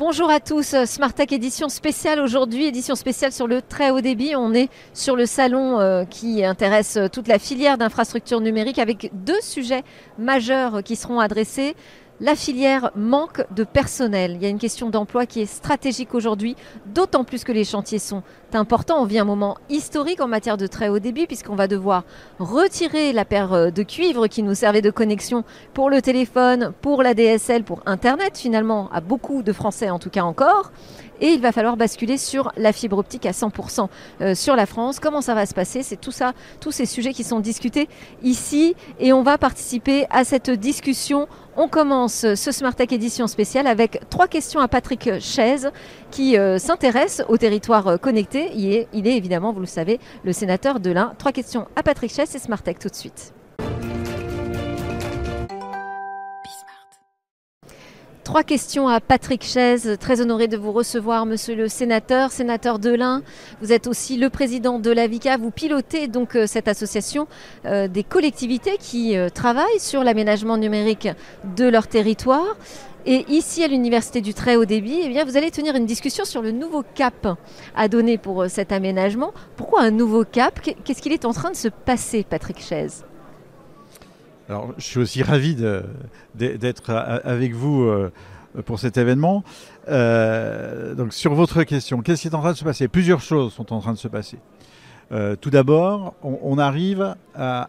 Bonjour à tous, Smart Tech édition spéciale aujourd'hui, édition spéciale sur le très haut débit. On est sur le salon euh, qui intéresse toute la filière d'infrastructures numériques avec deux sujets majeurs qui seront adressés. La filière manque de personnel. Il y a une question d'emploi qui est stratégique aujourd'hui, d'autant plus que les chantiers sont importants. On vit un moment historique en matière de très haut débit puisqu'on va devoir retirer la paire euh, de cuivre qui nous servait de connexion pour le téléphone, pour la DSL, pour Internet finalement, à beaucoup de Français en tout cas encore. Et il va falloir basculer sur la fibre optique à 100% euh, sur la France. Comment ça va se passer? C'est tout ça, tous ces sujets qui sont discutés ici. Et on va participer à cette discussion on commence ce Smart Tech édition spéciale avec trois questions à Patrick Chaise qui euh, s'intéresse au territoire euh, connecté. Il est, évidemment, vous le savez, le sénateur de l'Ain. Trois questions à Patrick Chaise et Smart Tech tout de suite. Trois questions à Patrick Chaise. Très honoré de vous recevoir, monsieur le sénateur, sénateur de l'Ain. Vous êtes aussi le président de l'AVICA. Vous pilotez donc euh, cette association euh, des collectivités qui euh, travaillent sur l'aménagement numérique de leur territoire. Et ici, à l'Université du Très Haut Débit, eh bien, vous allez tenir une discussion sur le nouveau cap à donner pour cet aménagement. Pourquoi un nouveau cap? Qu'est-ce qu'il est en train de se passer, Patrick Chaise? Alors, je suis aussi ravi d'être avec vous euh, pour cet événement. Euh, donc, sur votre question, qu'est-ce qui est en train de se passer? Plusieurs choses sont en train de se passer. Euh, tout d'abord, on, arrive à,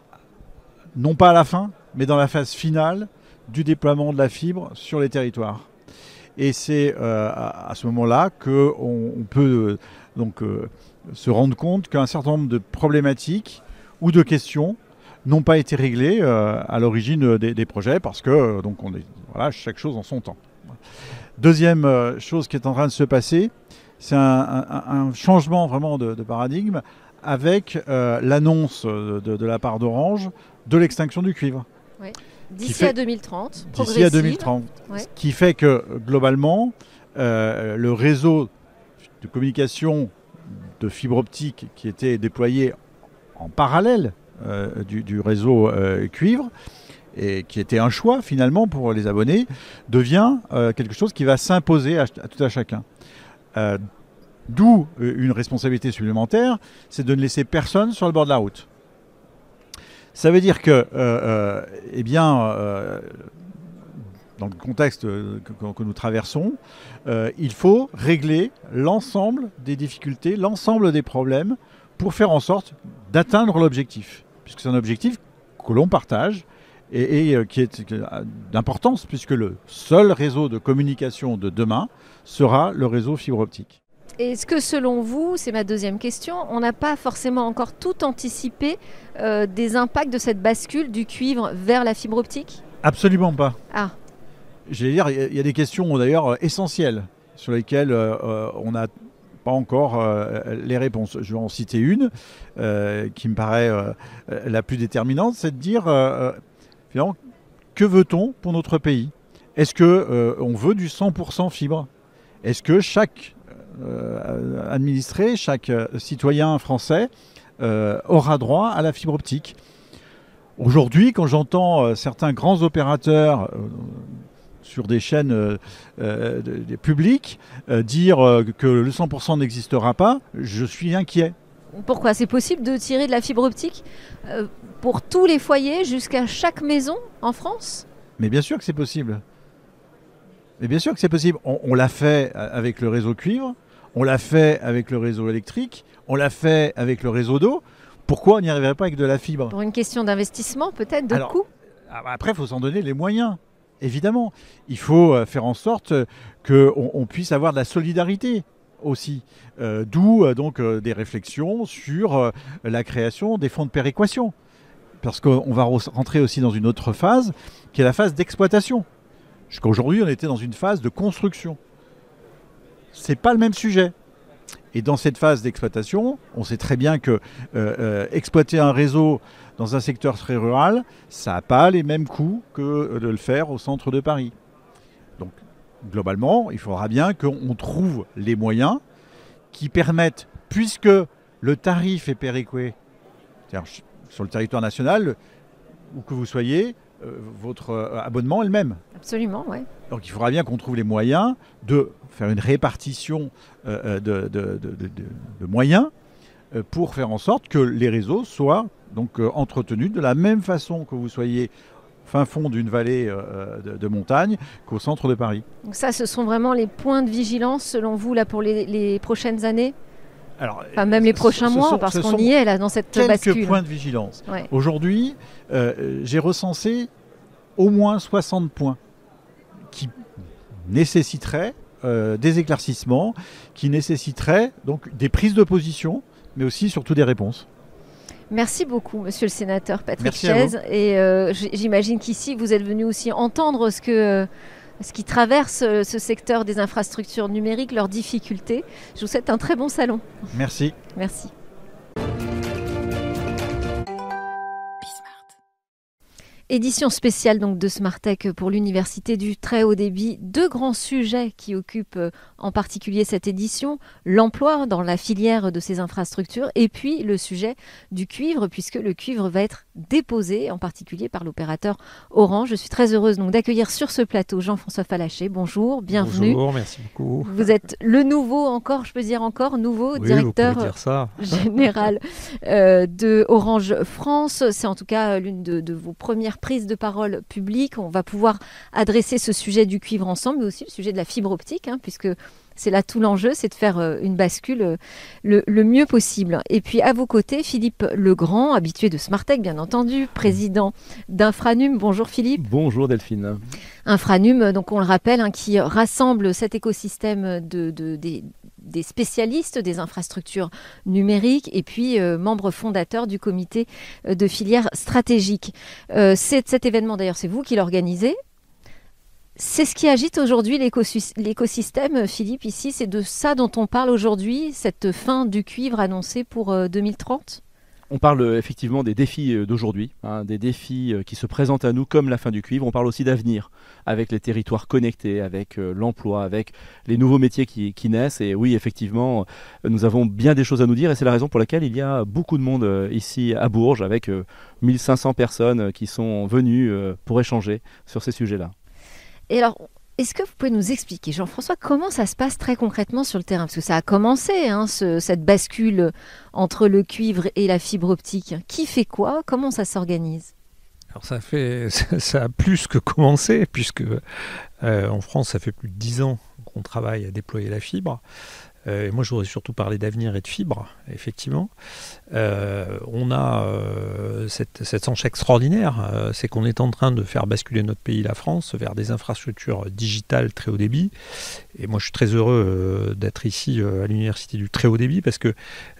non pas à la fin, mais dans la phase finale du déploiement de la fibre sur les territoires. Et c'est à, ce moment-là qu'on on peut donc se rendre compte qu'un certain nombre de problématiques ou de questions n'ont pas été réglés euh, à l'origine des, projets parce que euh, donc on est, voilà, chaque chose en son temps. Deuxième euh, chose qui est en train de se passer, c'est un, changement vraiment de, paradigme avec l'annonce de, la part d'Orange de l'extinction du cuivre. D'ici à 2030. D'ici à 2030. Ce qui fait que globalement, le réseau de communication de fibre optique qui était déployé en parallèle euh, du, réseau euh, cuivre et qui était un choix finalement pour les abonnés, devient euh, quelque chose qui va s'imposer à, tout à chacun. D'où une responsabilité supplémentaire, c'est de ne laisser personne sur le bord de la route. Ça veut dire que, eh bien, dans le contexte que, nous traversons, il faut régler l'ensemble des difficultés, l'ensemble des problèmes pour faire en sorte d'atteindre l'objectif puisque c'est un objectif que l'on partage et, euh, qui est d'importance, puisque le seul réseau de communication de demain sera le réseau fibre optique. Est-ce que selon vous, c'est ma deuxième question, on n'a pas forcément encore tout anticipé euh, des impacts de cette bascule du cuivre vers la fibre optique? Absolument pas. Ah. J'allais dire, il y a des questions d'ailleurs essentielles sur lesquelles euh, on a pas encore euh, les réponses. Je vais en citer une euh, qui me paraît euh, la plus déterminante, c'est de dire finalement, que veut-on pour notre pays? Est-ce que on veut du 100% fibre? Est-ce que chaque administré, chaque citoyen français aura droit à la fibre optique? Aujourd'hui, quand j'entends certains grands opérateurs sur des chaînes euh, euh, publiques, euh, dire que le 100% n'existera pas, je suis inquiet. Pourquoi C'est possible de tirer de la fibre optique pour tous les foyers jusqu'à chaque maison en France? Mais bien sûr que c'est possible. Mais bien sûr que c'est possible. On, l'a fait avec le réseau cuivre, on l'a fait avec le réseau électrique, on l'a fait avec le réseau d'eau. Pourquoi on n'y arriverait pas avec de la fibre? Pour une question d'investissement, peut-être, de coût Après, il faut s'en donner les moyens évidemment. Il faut euh, faire en sorte qu'on puisse avoir de la solidarité aussi. Euh, d'où euh, donc des réflexions sur la création des fonds de péréquation. Parce qu'on va rentrer aussi dans une autre phase, qui est la phase d'exploitation. Jusqu'à aujourd'hui, on était dans une phase de construction. C'est pas le même sujet. Et dans cette phase d'exploitation, on sait très bien que exploiter un réseau dans un secteur très rural, ça n'a pas les mêmes coûts que de le faire au centre de Paris. Donc, globalement, il faudra bien qu'on trouve les moyens qui permettent, puisque le tarif est péréqué sur le territoire national, où que vous soyez, votre abonnement est le même. Absolument, oui. Donc il faudra bien qu'on trouve les moyens de faire une répartition de, de, moyens pour faire en sorte que les réseaux soient donc entretenus de la même façon que vous soyez fin fond d'une vallée euh, de, montagne qu'au centre de Paris. Donc ça, ce sont vraiment les points de vigilance selon vous là pour les, prochaines années? Alors, enfin, même les prochains mois, parce qu'on y est là dans cette quelques bascule. Quelques points de vigilance. Aujourd'hui, euh, j'ai recensé au moins 60 points qui nécessiteraient euh, des éclaircissements, qui nécessiteraient donc des prises de position, mais aussi surtout des réponses. Merci beaucoup, monsieur le sénateur Patrick Chaise. Et euh, j'imagine qu'ici, vous êtes venu aussi entendre ce, que, ce qui traverse euh, ce secteur des infrastructures numériques, leurs difficultés. Je vous souhaite un très bon salon. Merci. Merci. Édition spéciale donc de Smartech pour l'Université du très haut débit. Deux grands sujets qui occupent euh, en particulier cette édition l'emploi dans la filière de ces infrastructures et puis le sujet du cuivre puisque le cuivre va être déposé en particulier par l'opérateur Orange. Je suis très heureuse donc d'accueillir sur ce plateau Jean-François Falaché. Bonjour, bienvenue. Bonjour, merci beaucoup. Vous êtes le nouveau encore, je peux dire encore nouveau directeur général euh, de Orange France. C'est en tout cas l'une de, de vos premières prise de parole publique. On va pouvoir adresser ce sujet du cuivre ensemble, mais aussi le sujet de la fibre optique, hein, puisque c'est là tout l'enjeu, c'est de faire euh, une bascule euh, le, mieux possible. Et puis à vos côtés, Philippe Legrand, habitué de Smartech bien entendu, président d'Infranum. Bonjour Philippe. Bonjour Delphine. Infranum, donc on le rappelle, hein, qui rassemble cet écosystème de, des spécialistes des infrastructures numériques et puis euh, membre fondateur du comité de filière stratégique. cet événement d'ailleurs, c'est vous qui l'organisez. C'est ce qui agite aujourd'hui l'écosystème, Philippe, ici. C'est de ça dont on parle aujourd'hui, cette fin du cuivre annoncée pour 2030 euh, on parle euh, effectivement des défis euh, d'aujourd'hui, hein, des défis qui se présentent à nous comme la fin du cuivre. On parle aussi d'avenir avec les territoires connectés, avec l'emploi, avec les nouveaux métiers qui, naissent. Et oui, effectivement, nous avons bien des choses à nous dire et c'est la raison pour laquelle il y a beaucoup de monde ici à Bourges avec 1500 personnes qui sont venues pour échanger sur ces sujets-là. Et alors, est-ce que vous pouvez nous expliquer, Jean-François, comment ça se passe très concrètement sur le terrain? Parce que ça a commencé, hein, cette bascule entre le cuivre et la fibre optique. Qui fait quoi? Comment ça s'organise? Alors ça fait ça a plus que commencé puisque euh, en France ça fait plus de dix ans qu'on travaille à déployer la fibre. Euh, moi, je voudrais surtout parler d'avenir et de fibres, effectivement. Euh, on a euh, cette, cette extraordinaire, c'est qu'on est en train de faire basculer notre pays, la France, vers des infrastructures digitales très haut débit. Et moi, je suis très heureux d'être ici à l'Université du très haut débit parce que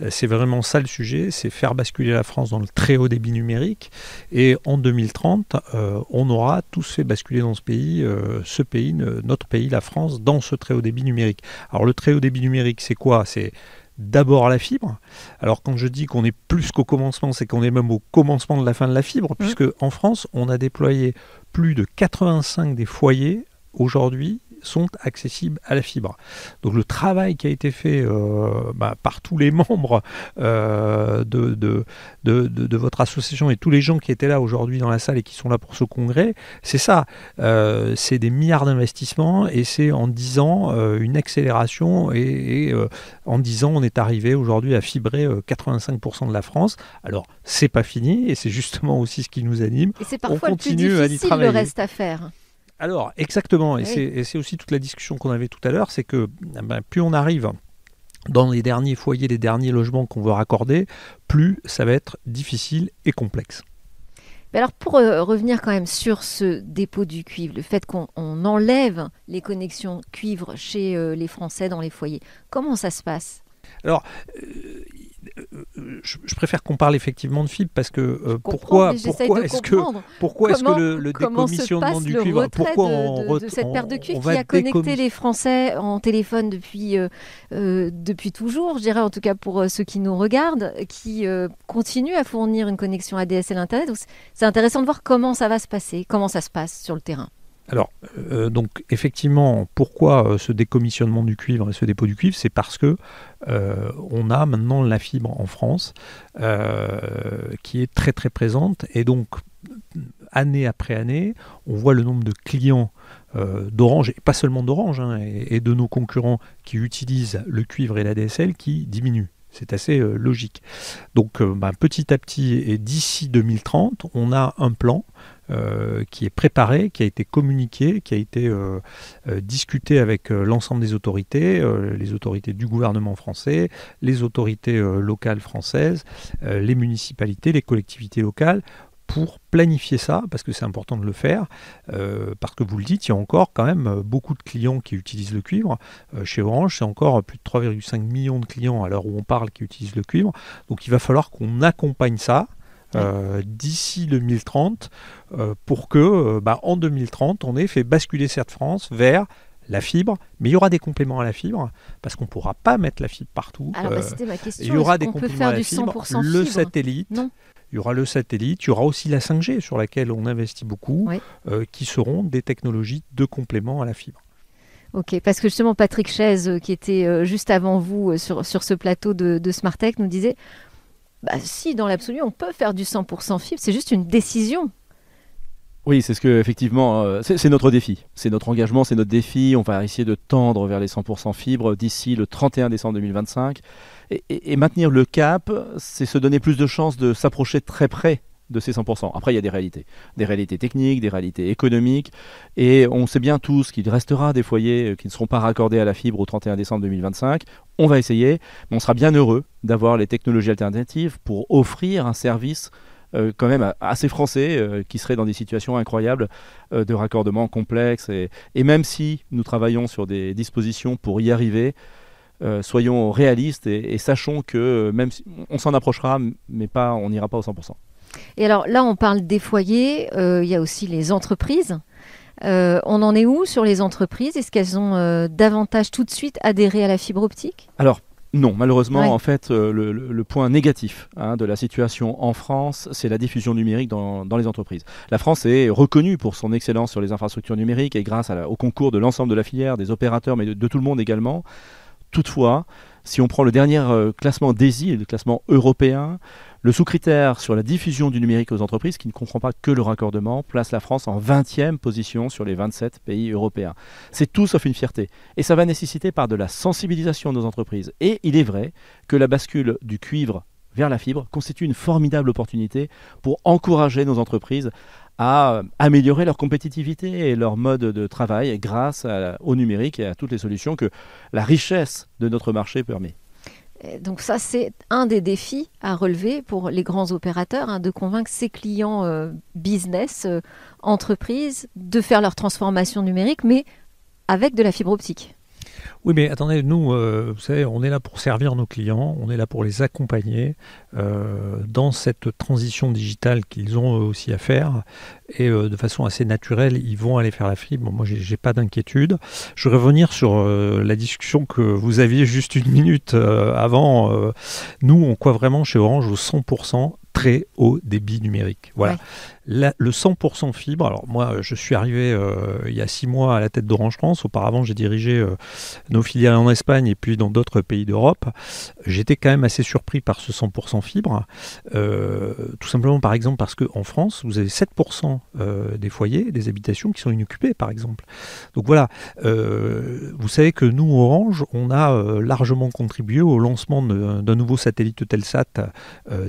c'est vraiment ça le sujet, c'est faire basculer la France dans le très haut débit numérique. Et en 2030, on aura tous fait basculer dans ce pays, ce pays, notre pays, la France, dans ce très haut débit numérique. Alors le très haut débit numérique, c'est quoi? C'est d'abord la fibre. Alors quand je dis qu'on est plus qu'au commencement, c'est qu'on est même au commencement de la fin de la fibre, mmh. puisque en France, on a déployé plus de 85 des foyers aujourd'hui sont accessibles à la fibre. Donc le travail qui a été fait euh, bah, par tous les membres euh, de, de, de, votre association et tous les gens qui étaient là aujourd'hui dans la salle et qui sont là pour ce congrès, c'est ça. Euh, c'est des milliards d'investissements et c'est en 10 ans une accélération et, en 10 ans on est arrivé aujourd'hui à fibrer 85% de la France. Alors c'est pas fini et c'est justement aussi ce qui nous anime. Et c'est parfois on continue le plus difficile le reste à faire. Alors, exactement, et c'est aussi toute la discussion qu'on avait tout à l'heure, c'est que eh ben, plus on arrive dans les derniers foyers, les derniers logements qu'on veut raccorder, plus ça va être difficile et complexe. Mais alors pour euh, revenir quand même sur ce dépôt du cuivre, le fait qu'on enlève les connexions cuivre chez euh, les Français dans les foyers, comment ça se passe? Alors, euh, je, préfère qu'on parle effectivement de fibre parce que euh, pourquoi pourquoi est-ce que pourquoi est-ce que le, le décommissionnement du cuivre? pourquoi on de, cette paire de cuivre qui a connecté les Français en téléphone depuis euh, euh, depuis toujours, je dirais en tout cas pour ceux qui nous regardent, qui continue à fournir une connexion ADSL Internet. C'est intéressant de voir comment ça va se passer, comment ça se passe sur le terrain. Alors, euh, donc effectivement, pourquoi euh, ce décommissionnement du cuivre et ce dépôt du cuivre? C'est parce que euh, on a maintenant la fibre en France qui est très très présente et donc année après année, on voit le nombre de clients d'Orange, et pas seulement d'Orange, hein, et, de nos concurrents qui utilisent le cuivre et la DSL qui diminue. C'est assez logique. Donc bah, petit à petit, et d'ici 2030, on a un plan euh, qui est préparé, qui a été communiqué, qui a été euh, euh, discuté avec l'ensemble des autorités, les autorités du gouvernement français, les autorités locales françaises, les municipalités, les collectivités locales, pour planifier ça, parce que c'est important de le faire, parce que vous le dites, il y a encore quand même beaucoup de clients qui utilisent le cuivre. chez Orange, c'est encore plus de 3,5 millions de clients à l'heure où on parle qui utilisent le cuivre. Donc il va falloir qu'on accompagne ça euh, d'ici 2030 euh, pour que euh, bah, en 2030 on ait fait basculer cette France vers la fibre, mais il y aura des compléments à la fibre parce qu'on ne pourra pas mettre la fibre partout. Alors, bah, c'était ma question. Il y aura des compléments à la fibre, le satellite. Il y aura le satellite, il y aura aussi la 5G sur laquelle on investit beaucoup, qui seront des technologies de complément à la fibre. Ok, parce que justement Patrick Chaise, qui était juste avant vous sur, sur ce plateau de, de Smartech, nous disait bah, si, dans l'absolu, on peut faire du 100% fibre, c'est juste une décision. Oui, c'est ce que effectivement, euh, c'est notre défi, c'est notre engagement, c'est notre défi. On va essayer de tendre vers les 100% fibres d'ici le 31 décembre 2025. Et, maintenir le cap, c'est se donner plus de chances de s'approcher très près de ces 100%. Après, il y a des réalités, des réalités techniques, des réalités économiques, et on sait bien tous qu'il restera des foyers euh, qui ne seront pas raccordés à la fibre au 31 décembre 2025. On va essayer, mais on sera bien heureux d'avoir les technologies alternatives pour offrir un service euh, quand même assez français, euh, qui serait dans des situations incroyables de raccordement complexe. Et, même si nous travaillons sur des dispositions pour y arriver, soyons réalistes et, et, sachons que même si on s'en approchera, mais pas, on n'ira pas au 100%. Et alors là, on parle des foyers, euh, il y a aussi les entreprises. Euh, on en est où sur les entreprises? Est-ce qu'elles ont euh, davantage tout de suite adhéré à la fibre optique? Alors, non, malheureusement, en fait, le, point négatif hein, de la situation en France, c'est la diffusion numérique dans, les entreprises. La France est reconnue pour son excellence sur les infrastructures numériques et grâce au concours de l'ensemble de la filière, des opérateurs, mais de, tout le monde également. Toutefois, si on prend le dernier classement DESI, le classement européen, le sous-critère sur la diffusion du numérique aux entreprises, qui ne comprend pas que le raccordement, place la France en 20e position sur les 27 pays européens. C'est tout sauf une fierté. Et ça va nécessiter par de la sensibilisation de nos entreprises. Et il est vrai que la bascule du cuivre vers la fibre constitue une formidable opportunité pour encourager nos entreprises à améliorer leur compétitivité et leur mode de travail grâce au numérique et à toutes les solutions que la richesse de notre marché permet. Donc ça, c'est un des défis à relever pour les grands opérateurs, hein, de convaincre ses clients euh, business, euh, entreprises, de faire leur transformation numérique, mais avec de la fibre optique. Oui, mais attendez, nous, euh, vous savez, on est là pour servir nos clients, on est là pour les accompagner euh, dans cette transition digitale qu'ils ont aussi à faire. Et euh, de façon assez naturelle, ils vont aller faire la fibre. Bon, moi, j'ai pas d'inquiétude. Je vais revenir sur la discussion que vous aviez juste une minute avant. nous, on croit vraiment chez Orange au 100% très haut débit numérique. Voilà le 100% fibre, alors moi je suis arrivé euh, il y a six mois à la tête d'Orange France, auparavant j'ai dirigé euh, nos filiales en Espagne et puis dans d'autres pays d'Europe, j'étais quand même assez surpris par ce 100% fibre, euh, tout simplement par exemple parce qu'en France vous avez 7% des foyers, des habitations qui sont inoccupées par exemple. Donc voilà, vous savez que nous Orange, on a largement contribué au lancement d'un nouveau satellite Telsat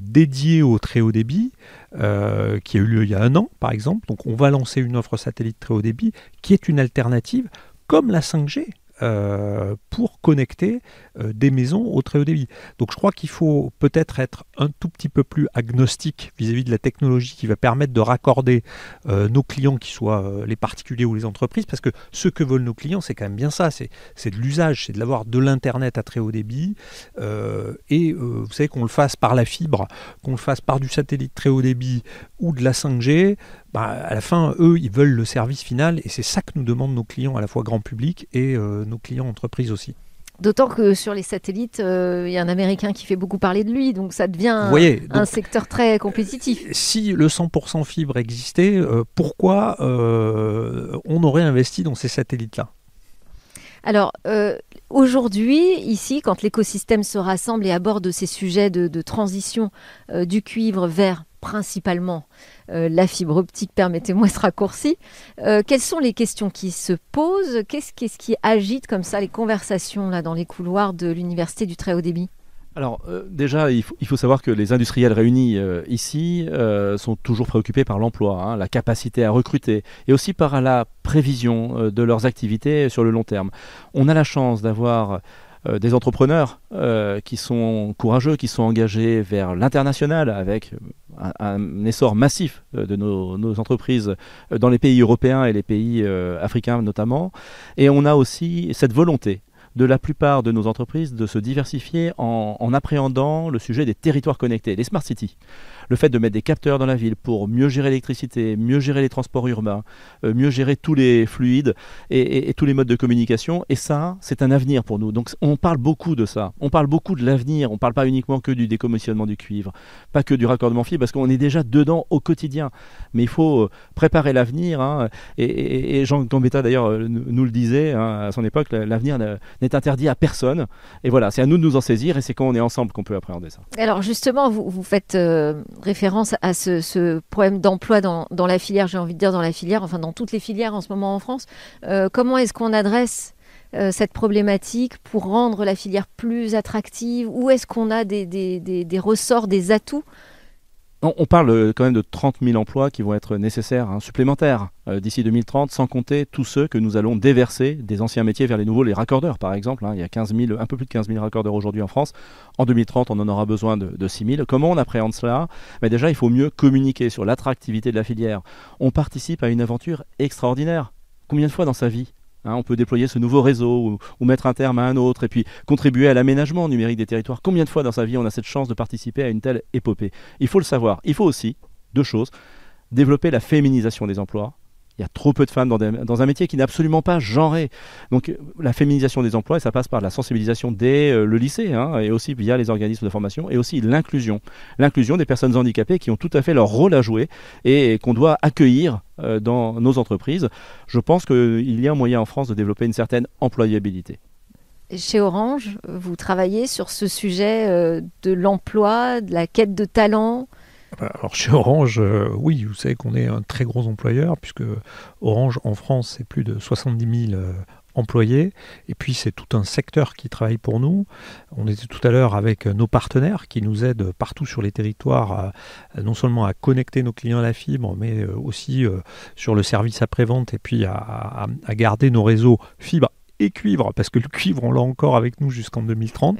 dédié au très haut débit. Euh, qui a eu lieu il y a un an, par exemple. Donc on va lancer une offre satellite très haut débit qui est une alternative comme la 5G. Euh, pour connecter des maisons au très haut débit. Donc je crois qu'il faut peut-être être un tout petit peu plus agnostique vis-à-vis de la technologie qui va permettre de raccorder euh, nos clients, qui soient les particuliers ou les entreprises, parce que ce que veulent nos clients, c'est quand même bien ça, c'est de l'usage, c'est de l'avoir de l'Internet à très haut débit, et vous savez qu'on le fasse par la fibre, qu'on le fasse par du satellite très haut débit ou de la 5G, bah, à la fin, eux, ils veulent le service final et c'est ça que nous demandent nos clients, à la fois grand public et euh, nos clients entreprises aussi. D'autant que sur les satellites, euh, il y a un Américain qui fait beaucoup parler de lui, donc ça devient un secteur très compétitif. Si le 100% fibre existait, euh, pourquoi on aurait investi dans ces satellites-là? Alors, aujourd'hui, ici, quand l'écosystème se rassemble et aborde ces sujets de, transition du cuivre vers principalement la fibre optique, permettez-moi ce raccourci. quelles sont les questions qui se posent? Qu'est-ce qui agite comme ça les conversations là dans les couloirs de l'université du très haut débit? Alors euh, déjà, il faut, savoir que les industriels réunis euh, ici euh, sont toujours préoccupés par l'emploi, hein, la capacité à recruter, et aussi par la prévision de leurs activités sur le long terme. On a la chance d'avoir des entrepreneurs qui sont courageux, qui sont engagés vers l'international avec un, essor massif de nos, entreprises dans les pays européens et les pays africains notamment. Et on a aussi cette volonté de la plupart de nos entreprises de se diversifier en, en appréhendant le sujet des territoires connectés, les smart cities le fait de mettre des capteurs dans la ville pour mieux gérer l'électricité, mieux gérer les transports urbains, euh, mieux gérer tous les fluides et, tous les modes de communication. Et ça, c'est un avenir pour nous. Donc on parle beaucoup de ça. On parle beaucoup de l'avenir. On ne parle pas uniquement que du décommissionnement du cuivre, pas que du raccordement fibre, parce qu'on est déjà dedans au quotidien. Mais il faut euh, préparer l'avenir. Hein. Et, Jean Gambetta, d'ailleurs, euh, nous le disait hein, à son époque, l'avenir n'est interdit à personne. Et voilà, c'est à nous de nous en saisir et c'est quand on est ensemble qu'on peut appréhender ça. Alors justement, vous, vous faites référence à ce, problème d'emploi dans, la filière, j'ai envie de dire dans la filière, enfin dans toutes les filières en ce moment en France. Euh, comment est-ce qu'on adresse euh, cette problématique pour rendre la filière plus attractive? Où est-ce qu'on a des ressorts, des atouts on, parle euh, quand même de 30 000 emplois qui vont être nécessaires, hein, supplémentaires, euh, d'ici 2030, sans compter tous ceux que nous allons déverser des anciens métiers vers les nouveaux, les raccordeurs par exemple. Hein. il y a 15 un peu plus de 15 000 raccordeurs aujourd'hui en France. En 2030, on en aura besoin de, de 6 000. Comment on appréhende cela? Mais Déjà, il faut mieux communiquer sur l'attractivité de la filière. On participe à une aventure extraordinaire. Combien de fois dans sa vie Hein, on peut déployer ce nouveau réseau ou, mettre un terme à un autre et puis contribuer à l'aménagement numérique des territoires. Combien de fois dans sa vie on a cette chance de participer à une telle épopée? Il faut le savoir. Il faut aussi, deux choses, développer la féminisation des emplois il y a trop peu de femmes dans, un métier qui n'est absolument pas genré. Donc la féminisation des emplois, ça passe par la sensibilisation dès euh, le lycée, hein, et aussi via les organismes de formation, et aussi l'inclusion. L'inclusion des personnes handicapées qui ont tout à fait leur rôle à jouer et, qu'on doit accueillir euh, dans nos entreprises. Je pense qu'il y a un moyen en France de développer une certaine employabilité. Chez Orange, vous travaillez sur ce sujet euh, de l'emploi, de la quête de talent alors chez Orange, euh, oui, vous savez qu'on est un très gros employeur, puisque Orange en France, c'est plus de 70 000 euh, employés, et puis c'est tout un secteur qui travaille pour nous. On était tout à l'heure avec nos partenaires qui nous aident partout sur les territoires, non seulement à connecter nos clients à la fibre, mais euh, aussi sur le service après-vente, et puis à, à garder nos réseaux fibre et cuivre, parce que le cuivre, on l'a encore avec nous jusqu'en 2030.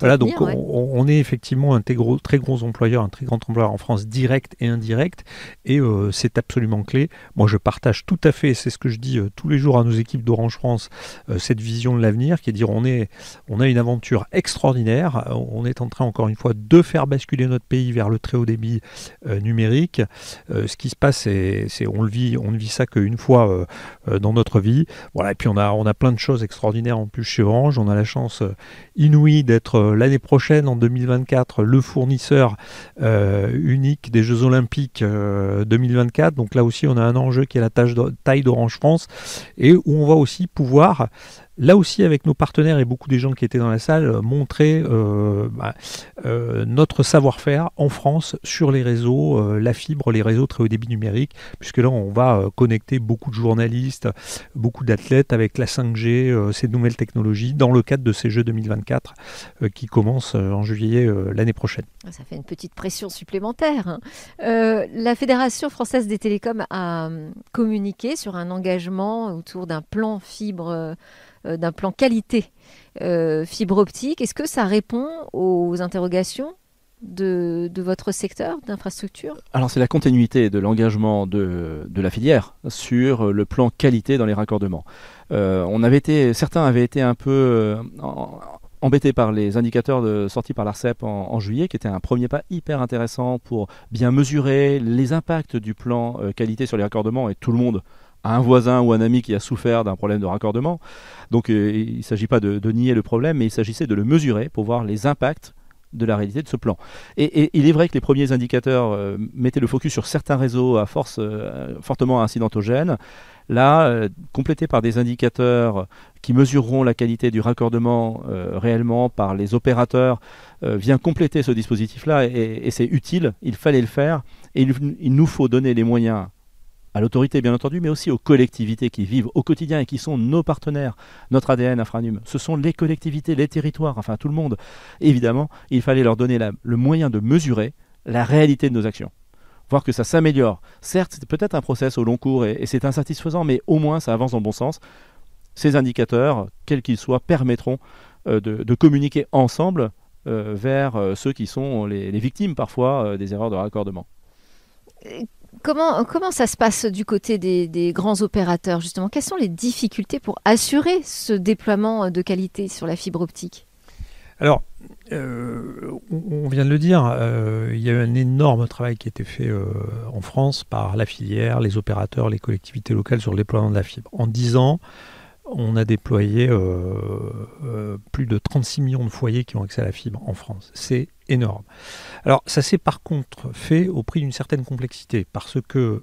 voilà, donc on, est effectivement un très gros, très gros employeur, un très grand employeur en France, direct et indirect, et euh, c'est absolument clé. Moi, je partage tout à fait, c'est ce que je dis euh, tous les jours à nos équipes d'Orange France, euh, cette vision de l'avenir, qui est de dire on, est, on a une aventure extraordinaire, on est en train, encore une fois, de faire basculer notre pays vers le très haut débit numérique. ce qui se passe, c'est, on le vit, on ne vit ça qu'une fois dans notre vie. Voilà, et puis on a, on a plein de choses extraordinaires en plus chez Orange. On a la chance euh, inouïe d'être euh, l'année prochaine, en 2024, le fournisseur euh, unique des Jeux Olympiques 2024. Donc là aussi, on a un enjeu qui est la taille d'Orange France et où on va aussi pouvoir là aussi avec nos partenaires et beaucoup des gens qui étaient dans la salle, euh, montrer euh, bah, euh, notre savoir-faire en France sur les réseaux, la fibre, les réseaux très haut débit numérique, puisque là on va connecter beaucoup de journalistes, beaucoup d'athlètes avec la 5G, ces nouvelles technologies, dans le cadre de ces Jeux 2024 qui commencent en juillet l'année prochaine. Ça fait une petite pression supplémentaire. Hein. la Fédération française des télécoms a hum, communiqué sur un engagement autour d'un plan fibre d'un plan qualité euh, fibre optique. Est-ce que ça répond aux interrogations de, votre secteur d'infrastructure? Alors c'est la continuité de l'engagement de, la filière sur le plan qualité dans les raccordements. Euh, on avait été, certains avaient été un peu embêtés par les indicateurs de, sortis par l'ARCEP en, juillet, qui était un premier pas hyper intéressant pour bien mesurer les impacts du plan qualité sur les raccordements et tout le monde un voisin ou un ami qui a souffert d'un problème de raccordement. Donc euh, il ne s'agit pas de, nier le problème, mais il s'agissait de le mesurer pour voir les impacts de la réalité de ce plan. Et, il est vrai que les premiers indicateurs euh, mettaient le focus sur certains réseaux à force euh, fortement incidentogènes. Là, euh, complété par des indicateurs qui mesureront la qualité du raccordement réellement par les opérateurs, vient compléter ce dispositif-là et, c'est utile, il fallait le faire et il, nous faut donner les moyens à l'autorité bien entendu, mais aussi aux collectivités qui vivent au quotidien et qui sont nos partenaires, notre ADN Infranum. Ce sont les collectivités, les territoires, enfin tout le monde. Évidemment, il fallait leur donner le moyen de mesurer la réalité de nos actions voir que ça s'améliore. Certes, c'est peut-être un process au long cours et, c'est insatisfaisant, mais au moins ça avance dans le bon sens. Ces indicateurs, quels qu'ils soient, permettront euh, de, communiquer ensemble euh, vers euh, ceux qui sont les, victimes parfois des erreurs de raccordement. Comment, ça se passe du côté des, des, grands opérateurs justement? Quelles sont les difficultés pour assurer ce déploiement de qualité sur la fibre optique? Alors, euh, on vient de le dire, euh, il y a eu un énorme travail qui a été fait euh, en France par la filière, les opérateurs, les collectivités locales sur le déploiement de la fibre. En 10 ans, on a déployé plus de 36 millions de foyers qui ont accès à la fibre en France. C'est énorme. Alors ça s'est par contre fait au prix d'une certaine complexité parce que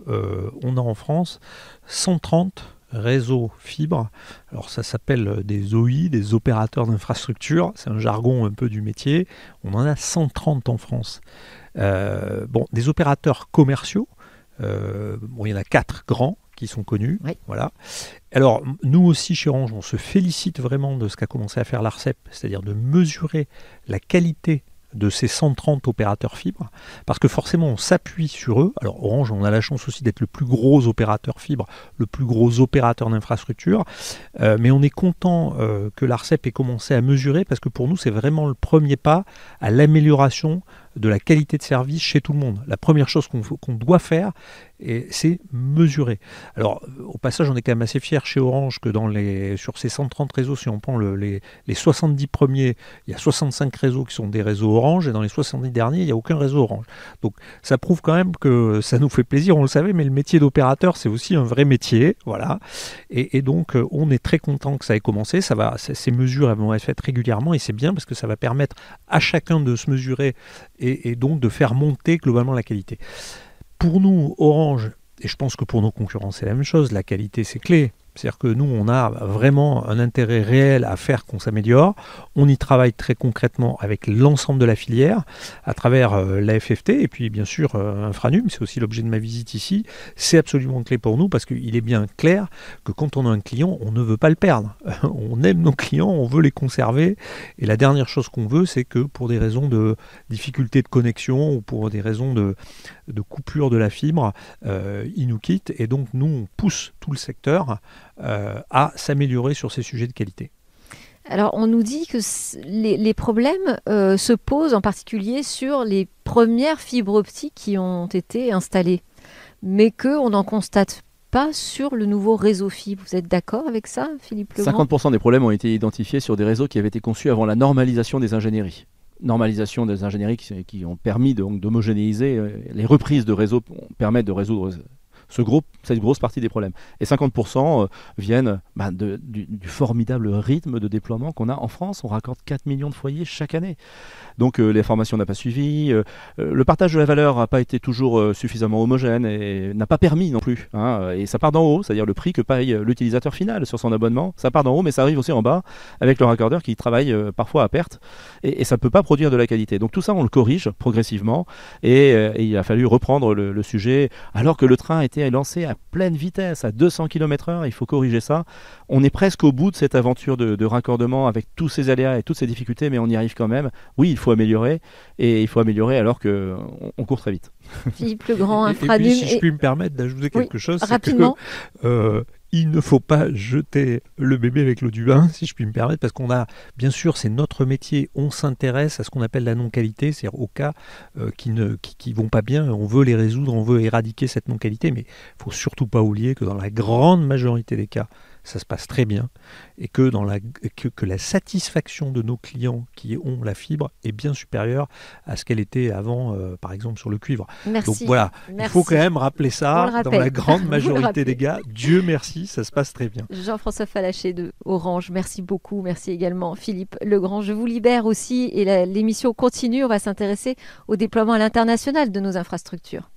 on a en France 130 réseau fibre. Alors ça s'appelle des OI, des opérateurs d'infrastructure, c'est un jargon un peu du métier. On en a 130 en France. Euh, bon, des opérateurs commerciaux, euh, bon, il y en a quatre grands qui sont connus. Voilà. Alors, nous aussi, chez Orange, on se félicite vraiment de ce qu'a commencé à faire l'ARCEP, c'est-à-dire de mesurer la qualité de ces 130 opérateurs fibres, parce que forcément on s'appuie sur eux. Alors Orange, on a la chance aussi d'être le plus gros opérateur fibre, le plus gros opérateur d'infrastructure, euh, mais on est content euh, que l'ARCEP ait commencé à mesurer, parce que pour nous c'est vraiment le premier pas à l'amélioration de la qualité de service chez tout le monde. La première chose qu'on doit faire, c'est mesurer. Alors, au passage, on est quand même assez fier chez Orange que dans les, sur ces 130 réseaux, si on prend les, 70 premiers, il y a 65 réseaux qui sont des réseaux Orange, et dans les 70 derniers, il n'y a aucun réseau Orange. Donc, ça prouve quand même que ça nous fait plaisir, on le savait, mais le métier d'opérateur, c'est aussi un vrai métier. Voilà. Et, donc, on est très content que ça ait commencé. Ça va, ces mesures elles vont être faites régulièrement, et c'est bien parce que ça va permettre à chacun de se mesurer et, donc de faire monter globalement la qualité. Pour nous, Orange, et je pense que pour nos concurrents c'est la même chose, la qualité c'est clé. C'est-à-dire que nous, on a vraiment un intérêt réel à faire qu'on s'améliore. On y travaille très concrètement avec l'ensemble de la filière, à travers euh, la FFT et puis bien sûr euh, Infranum, c'est aussi l'objet de ma visite ici. C'est absolument clé pour nous parce qu'il est bien clair que quand on a un client, on ne veut pas le perdre. on aime nos clients, on veut les conserver. Et la dernière chose qu'on veut, c'est que pour des raisons de difficulté de connexion ou pour des raisons de, coupure de la fibre, euh, ils nous quittent. Et donc nous, on pousse tout le secteur à s'améliorer sur ces sujets de qualité. Alors, on nous dit que les, problèmes euh, se posent en particulier sur les premières fibres optiques qui ont été installées, mais qu'on n'en constate pas sur le nouveau réseau fibre. Vous êtes d'accord avec ça, Philippe Legrand? 50% des problèmes ont été identifiés sur des réseaux qui avaient été conçus avant la normalisation des ingénieries. Normalisation des ingénieries qui, ont permis d'homogénéiser. Euh, les reprises de réseaux permettent de résoudre cette grosse partie des problèmes. Et 50% euh, viennent bah, du, formidable rythme de déploiement qu'on a en France. On raccorde 4 millions de foyers chaque année. Donc euh, les formations n'ont pas suivi. Euh, le partage de la valeur n'a pas été toujours suffisamment homogène et n'a pas permis non plus. Hein. et ça part d'en haut, c'est-à-dire le prix que paye l'utilisateur final sur son abonnement. Ça part d'en haut, mais ça arrive aussi en bas avec le raccordeur qui travaille parfois à perte. Et, ça ne peut pas produire de la qualité. Donc tout ça, on le corrige progressivement. Et, il a fallu reprendre le sujet alors que le train était est lancé à pleine vitesse, à 200 km/h. Il faut corriger ça. On est presque au bout de cette aventure de, raccordement avec tous ces aléas et toutes ces difficultés, mais on y arrive quand même. Oui, il faut améliorer et il faut améliorer alors qu'on on court très vite. Philippe le Grand, Infranum. si je puis me permettre d'ajouter quelque chose, rapidement. Que, euh, il ne faut pas jeter le bébé avec l'eau du bain, si je puis me permettre, parce qu'on a, bien sûr, c'est notre métier, on s'intéresse à ce qu'on appelle la non-qualité, c'est-à-dire aux cas euh, qui ne qui, vont pas bien, on veut les résoudre, on veut éradiquer cette non-qualité, mais il faut surtout pas oublier que dans la grande majorité des cas, ça se passe très bien et que, dans la, que, la satisfaction de nos clients qui ont la fibre est bien supérieure à ce qu'elle était avant, euh, par exemple, sur le cuivre. Merci. Donc voilà, il faut quand même rappeler ça dans la grande majorité des cas. Dieu merci, ça se passe très bien. Jean-François Falaché de Orange, merci beaucoup. Merci également Philippe Legrand. Je vous libère aussi et l'émission continue. On va s'intéresser au déploiement à l'international de nos infrastructures.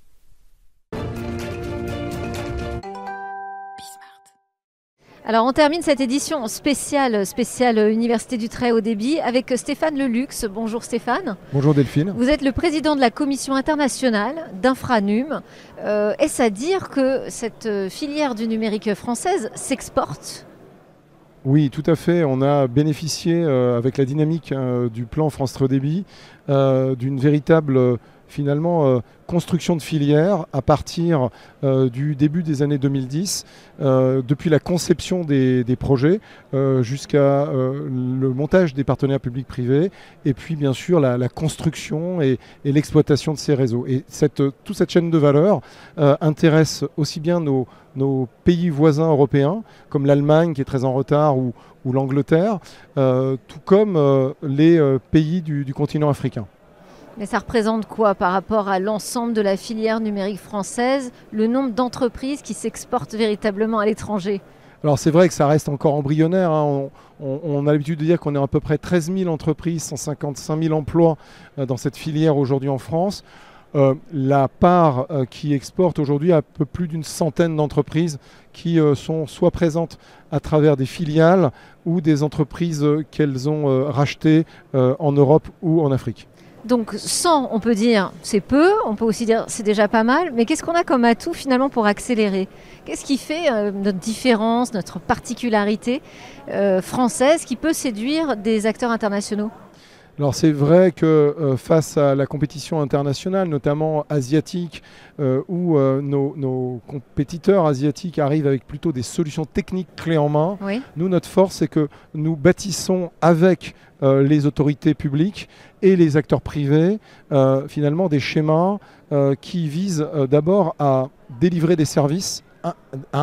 Alors on termine cette édition spéciale, spéciale Université du Très Haut Débit avec Stéphane Lelux. Bonjour Stéphane. Bonjour Delphine. Vous êtes le président de la commission internationale d'Infranum. Euh, Est-ce à dire que cette filière du numérique française s'exporte? Oui, tout à fait. On a bénéficié euh, avec la dynamique euh, du plan France Très Haut Débit d'une véritable finalement euh, construction de filières à partir euh, du début des années 2010, euh, depuis la conception des, projets jusqu'à le montage des partenaires publics-privés et puis bien sûr la, construction et, l'exploitation de ces réseaux. Et cette, toute cette chaîne de valeur intéresse aussi bien nos, pays voisins européens, comme l'Allemagne qui est très en retard ou, l'Angleterre, tout comme les pays du continent africain. Mais ça représente quoi par rapport à l'ensemble de la filière numérique française, le nombre d'entreprises qui s'exportent véritablement à l'étranger? Alors c'est vrai que ça reste encore embryonnaire. hein. On, a l'habitude de dire qu'on est à peu près 13 000 entreprises, 155 000 emplois euh, dans cette filière aujourd'hui en France. Euh, la part euh, qui exporte aujourd'hui un peu plus d'une centaine d'entreprises qui sont soit présentes à travers des filiales ou des entreprises qu'elles ont rachetées en Europe ou en Afrique. Donc 100, on peut dire c'est peu, on peut aussi dire c'est déjà pas mal, mais qu'est-ce qu'on a comme atout finalement pour accélérer? Qu'est-ce qui fait euh, notre différence, notre particularité euh, française qui peut séduire des acteurs internationaux? Alors c'est vrai que euh, face à la compétition internationale, notamment asiatique, euh, où euh, nos, nos compétiteurs asiatiques arrivent avec plutôt des solutions techniques clés en main, Oui. nous, notre force, c'est que nous bâtissons avec les autorités publiques et les acteurs privés, finalement, des schémas qui visent d'abord à délivrer des services à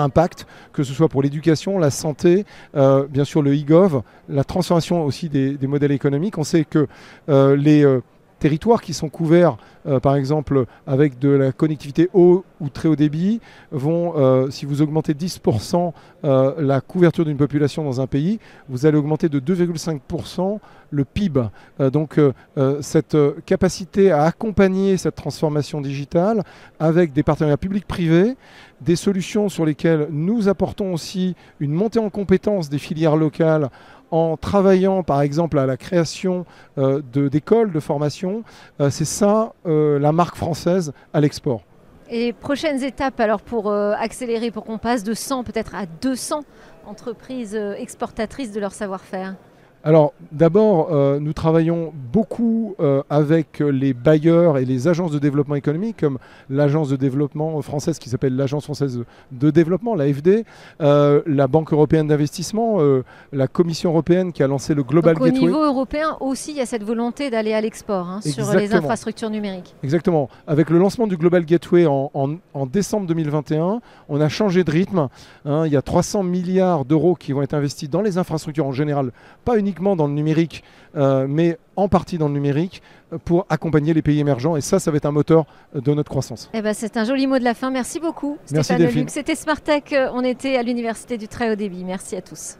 impact, que ce soit pour l'éducation, la santé, euh, bien sûr le e-gov, la transformation aussi des, des modèles économiques. On sait que euh, les euh, territoires qui sont couverts, euh, par exemple, avec de la connectivité haut ou très haut débit, vont, euh, si vous augmentez 10% euh, la couverture d'une population dans un pays, vous allez augmenter de 2,5% le PIB. Donc cette capacité à accompagner cette transformation digitale avec des partenaires publics-privés, des solutions sur lesquelles nous apportons aussi une montée en compétences des filières locales en travaillant par exemple à la création euh, d'écoles de formation, euh, c'est ça euh, la marque française à l'export. Et prochaines étapes alors pour accélérer, pour qu'on passe de 100 peut-être à 200 entreprises exportatrices de leur savoir-faire? Alors d'abord, euh, nous travaillons beaucoup euh, avec les bailleurs et les agences de développement économique, comme l'agence de développement française qui s'appelle l'Agence française de développement, l'AFD, euh, la Banque européenne d'investissement, la Commission européenne qui a lancé le Global Donc au Gateway. niveau européen aussi, il y a cette volonté d'aller à l'export hein, sur les infrastructures numériques. Exactement. Avec le lancement du Global Gateway en, en- en décembre 2021, on a changé de rythme. hein. il y a 300 milliards d'euros qui vont être investis dans les infrastructures en général, pas uniquement dans le numérique, euh, mais en partie dans le numérique, euh, pour accompagner les pays émergents. Et ça, ça va être un moteur euh, de notre croissance. Eh ben, c'est un joli mot de la fin. Merci beaucoup, Merci, Stéphane. C'était Smartech. euh, On était à l'Université du Très Haut Débit. Merci à tous.